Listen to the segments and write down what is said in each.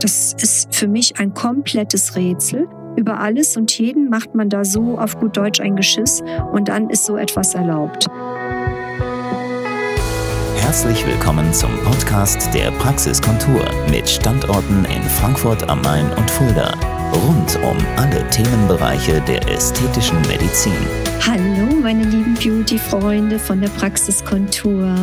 Das ist für mich ein komplettes Rätsel. Über alles und jeden macht man da so auf gut Deutsch ein Geschiss und dann ist so etwas erlaubt. Herzlich willkommen zum Podcast der Praxiskontur mit Standorten in Frankfurt am Main und Fulda. Rund um alle Themenbereiche der ästhetischen Medizin. Hallo, meine lieben Beauty-Freunde von der Praxiskontur.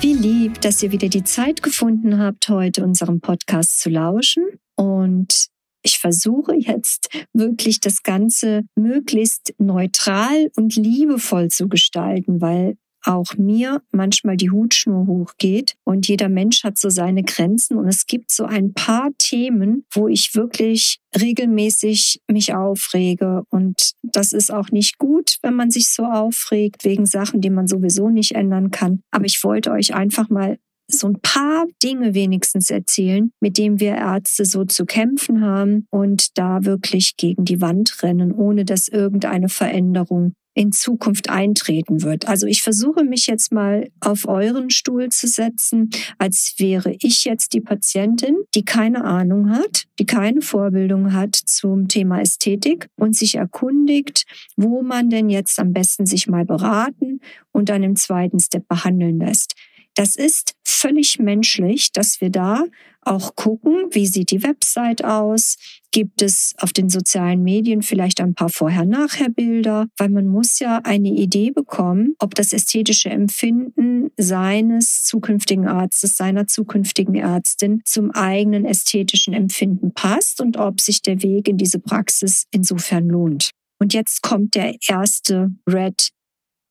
Wie lieb, dass ihr wieder die Zeit gefunden habt, heute unserem Podcast zu lauschen. Und ich versuche jetzt wirklich das Ganze möglichst neutral und liebevoll zu gestalten, weil auch mir manchmal die Hutschnur hochgeht und jeder Mensch hat so seine Grenzen und es gibt so ein paar Themen, wo ich wirklich regelmäßig mich aufrege und das ist auch nicht gut, wenn man sich so aufregt wegen Sachen, die man sowieso nicht ändern kann. Aber ich wollte euch einfach mal so ein paar Dinge wenigstens erzählen, mit denen wir Ärzte so zu kämpfen haben und da wirklich gegen die Wand rennen, ohne dass irgendeine Veränderung in Zukunft eintreten wird. Also ich versuche mich jetzt mal auf euren Stuhl zu setzen, als wäre ich jetzt die Patientin, die keine Ahnung hat, die keine Vorbildung hat zum Thema Ästhetik und sich erkundigt, wo man denn jetzt am besten sich mal beraten und dann im zweiten Step behandeln lässt. Das ist völlig menschlich, dass wir da auch gucken, wie sieht die Website aus? Gibt es auf den sozialen Medien vielleicht ein paar Vorher-Nachher-Bilder? Weil man muss ja eine Idee bekommen, ob das ästhetische Empfinden seines zukünftigen Arztes, seiner zukünftigen Ärztin zum eigenen ästhetischen Empfinden passt und ob sich der Weg in diese Praxis insofern lohnt. Und jetzt kommt der erste Red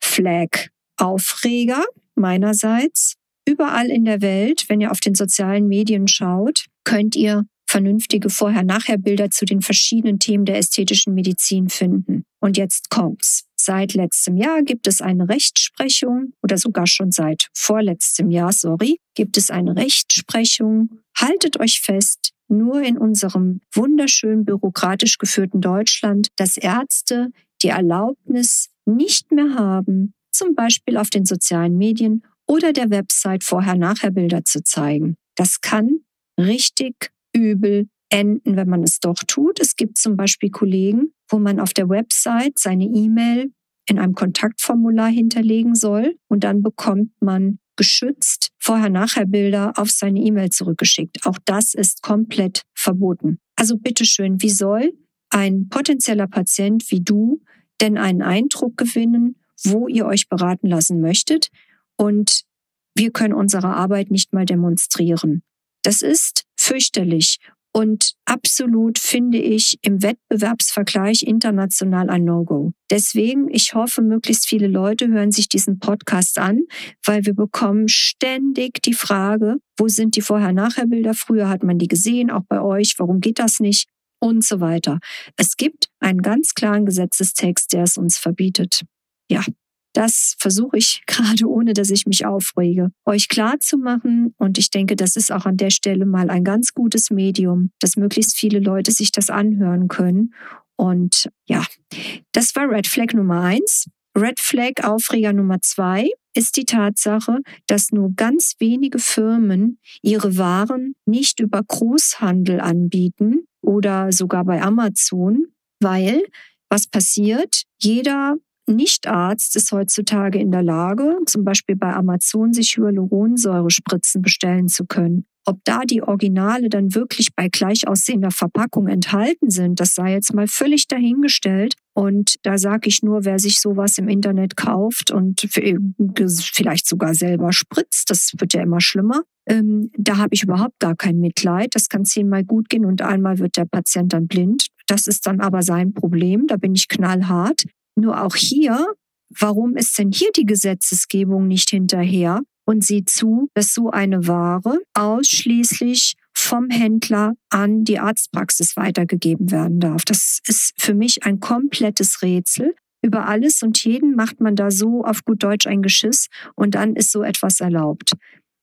Flag Aufreger meinerseits. Überall in der Welt, wenn ihr auf den sozialen Medien schaut, könnt ihr vernünftige Vorher-Nachher-Bilder zu den verschiedenen Themen der ästhetischen Medizin finden. Und jetzt kommt's. Seit letztem Jahr gibt es eine Rechtsprechung oder sogar schon seit vorletztem Jahr, sorry, gibt es eine Rechtsprechung. Haltet euch fest, nur in unserem wunderschön bürokratisch geführten Deutschland, dass Ärzte die Erlaubnis nicht mehr haben, zum Beispiel auf den sozialen Medien oder der Website Vorher-Nachher-Bilder zu zeigen. Das kann richtig übel enden, wenn man es doch tut. Es gibt zum Beispiel Kollegen, wo man auf der Website seine E-Mail in einem Kontaktformular hinterlegen soll und dann bekommt man geschützt Vorher-Nachher-Bilder auf seine E-Mail zurückgeschickt. Auch das ist komplett verboten. Also bitteschön, wie soll ein potenzieller Patient wie du denn einen Eindruck gewinnen wo ihr euch beraten lassen möchtet und wir können unsere Arbeit nicht mal demonstrieren. Das ist fürchterlich und absolut finde ich im Wettbewerbsvergleich international ein No-Go. Deswegen, ich hoffe, möglichst viele Leute hören sich diesen Podcast an, weil wir bekommen ständig die Frage, wo sind die Vorher-Nachher-Bilder? Früher hat man die gesehen, auch bei euch. Warum geht das nicht? Und so weiter. Es gibt einen ganz klaren Gesetzestext, der es uns verbietet ja, das versuche ich gerade, ohne dass ich mich aufrege, euch klar zu machen. Und ich denke, das ist auch an der Stelle mal ein ganz gutes Medium, dass möglichst viele Leute sich das anhören können. Und ja, das war Red Flag Nummer eins. Red Flag Aufreger Nummer zwei ist die Tatsache, dass nur ganz wenige Firmen ihre Waren nicht über Großhandel anbieten oder sogar bei Amazon, weil was passiert? Jeder nicht-Arzt ist heutzutage in der Lage, zum Beispiel bei Amazon sich Hyaluronsäurespritzen bestellen zu können. Ob da die Originale dann wirklich bei gleich aussehender Verpackung enthalten sind, das sei jetzt mal völlig dahingestellt. Und da sage ich nur, wer sich sowas im Internet kauft und vielleicht sogar selber spritzt, das wird ja immer schlimmer, ähm, da habe ich überhaupt gar kein Mitleid. Das kann zehnmal gut gehen und einmal wird der Patient dann blind. Das ist dann aber sein Problem, da bin ich knallhart. Nur auch hier, warum ist denn hier die Gesetzesgebung nicht hinterher und sieht zu, dass so eine Ware ausschließlich vom Händler an die Arztpraxis weitergegeben werden darf. Das ist für mich ein komplettes Rätsel. Über alles und jeden macht man da so auf gut Deutsch ein Geschiss und dann ist so etwas erlaubt.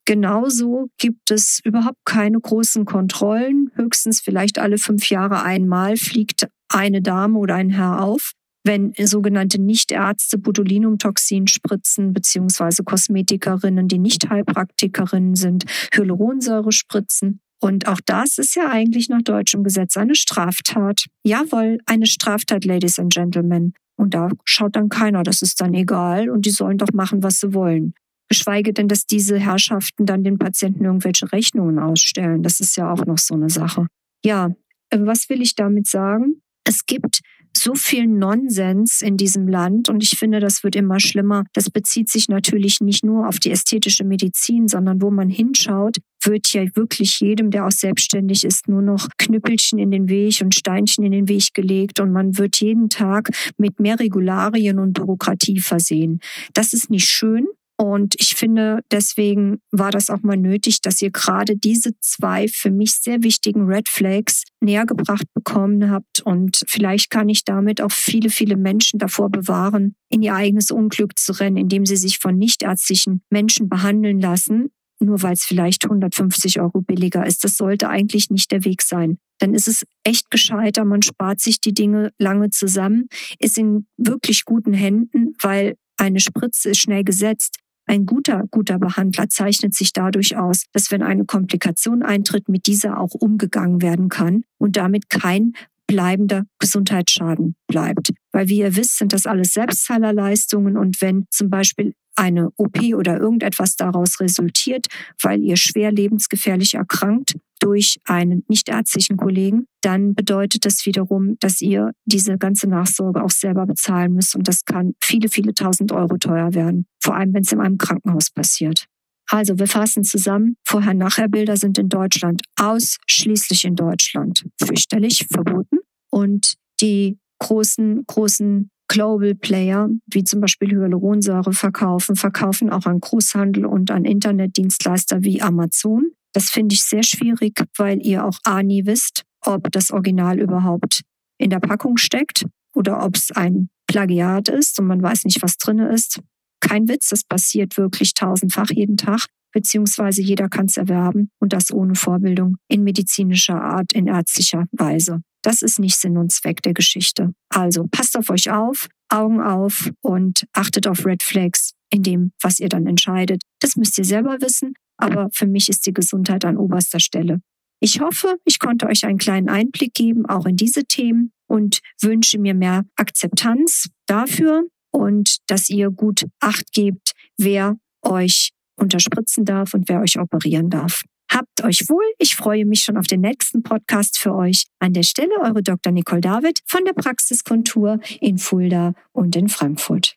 Genauso gibt es überhaupt keine großen Kontrollen. Höchstens vielleicht alle fünf Jahre einmal fliegt eine Dame oder ein Herr auf wenn sogenannte Nichtärzte Botulinumtoxin spritzen, beziehungsweise Kosmetikerinnen, die nicht Heilpraktikerinnen sind, Hyaluronsäure spritzen. Und auch das ist ja eigentlich nach deutschem Gesetz eine Straftat. Jawohl, eine Straftat, Ladies and Gentlemen. Und da schaut dann keiner, das ist dann egal und die sollen doch machen, was sie wollen. Geschweige denn, dass diese Herrschaften dann den Patienten irgendwelche Rechnungen ausstellen. Das ist ja auch noch so eine Sache. Ja, äh, was will ich damit sagen? Es gibt so viel Nonsens in diesem Land und ich finde, das wird immer schlimmer. Das bezieht sich natürlich nicht nur auf die ästhetische Medizin, sondern wo man hinschaut, wird ja wirklich jedem, der auch selbstständig ist, nur noch Knüppelchen in den Weg und Steinchen in den Weg gelegt und man wird jeden Tag mit mehr Regularien und Bürokratie versehen. Das ist nicht schön. Und ich finde, deswegen war das auch mal nötig, dass ihr gerade diese zwei für mich sehr wichtigen Red Flags näher gebracht bekommen habt. Und vielleicht kann ich damit auch viele, viele Menschen davor bewahren, in ihr eigenes Unglück zu rennen, indem sie sich von nichtärztlichen Menschen behandeln lassen, nur weil es vielleicht 150 Euro billiger ist. Das sollte eigentlich nicht der Weg sein. Dann ist es echt gescheiter, man spart sich die Dinge lange zusammen, ist in wirklich guten Händen, weil eine Spritze ist schnell gesetzt. Ein guter, guter Behandler zeichnet sich dadurch aus, dass wenn eine Komplikation eintritt, mit dieser auch umgegangen werden kann und damit kein bleibender Gesundheitsschaden bleibt. Weil wie ihr wisst, sind das alles Selbstzahlerleistungen und wenn zum Beispiel eine OP oder irgendetwas daraus resultiert, weil ihr schwer lebensgefährlich erkrankt durch einen nichtärztlichen Kollegen, dann bedeutet das wiederum, dass ihr diese ganze Nachsorge auch selber bezahlen müsst und das kann viele, viele tausend Euro teuer werden, vor allem wenn es in einem Krankenhaus passiert. Also wir fassen zusammen, Vorher-Nachher-Bilder sind in Deutschland ausschließlich in Deutschland fürchterlich verboten und die großen, großen Global Player, wie zum Beispiel Hyaluronsäure verkaufen, verkaufen auch an Großhandel und an Internetdienstleister wie Amazon. Das finde ich sehr schwierig, weil ihr auch A nie wisst, ob das Original überhaupt in der Packung steckt oder ob es ein Plagiat ist und man weiß nicht, was drin ist. Kein Witz, das passiert wirklich tausendfach jeden Tag, beziehungsweise jeder kann es erwerben und das ohne Vorbildung in medizinischer Art, in ärztlicher Weise. Das ist nicht Sinn und Zweck der Geschichte. Also passt auf euch auf, Augen auf und achtet auf Red Flags in dem, was ihr dann entscheidet. Das müsst ihr selber wissen, aber für mich ist die Gesundheit an oberster Stelle. Ich hoffe, ich konnte euch einen kleinen Einblick geben, auch in diese Themen und wünsche mir mehr Akzeptanz dafür und dass ihr gut Acht gebt, wer euch unterspritzen darf und wer euch operieren darf. Habt euch wohl. Ich freue mich schon auf den nächsten Podcast für euch. An der Stelle eure Dr. Nicole David von der Praxiskontur in Fulda und in Frankfurt.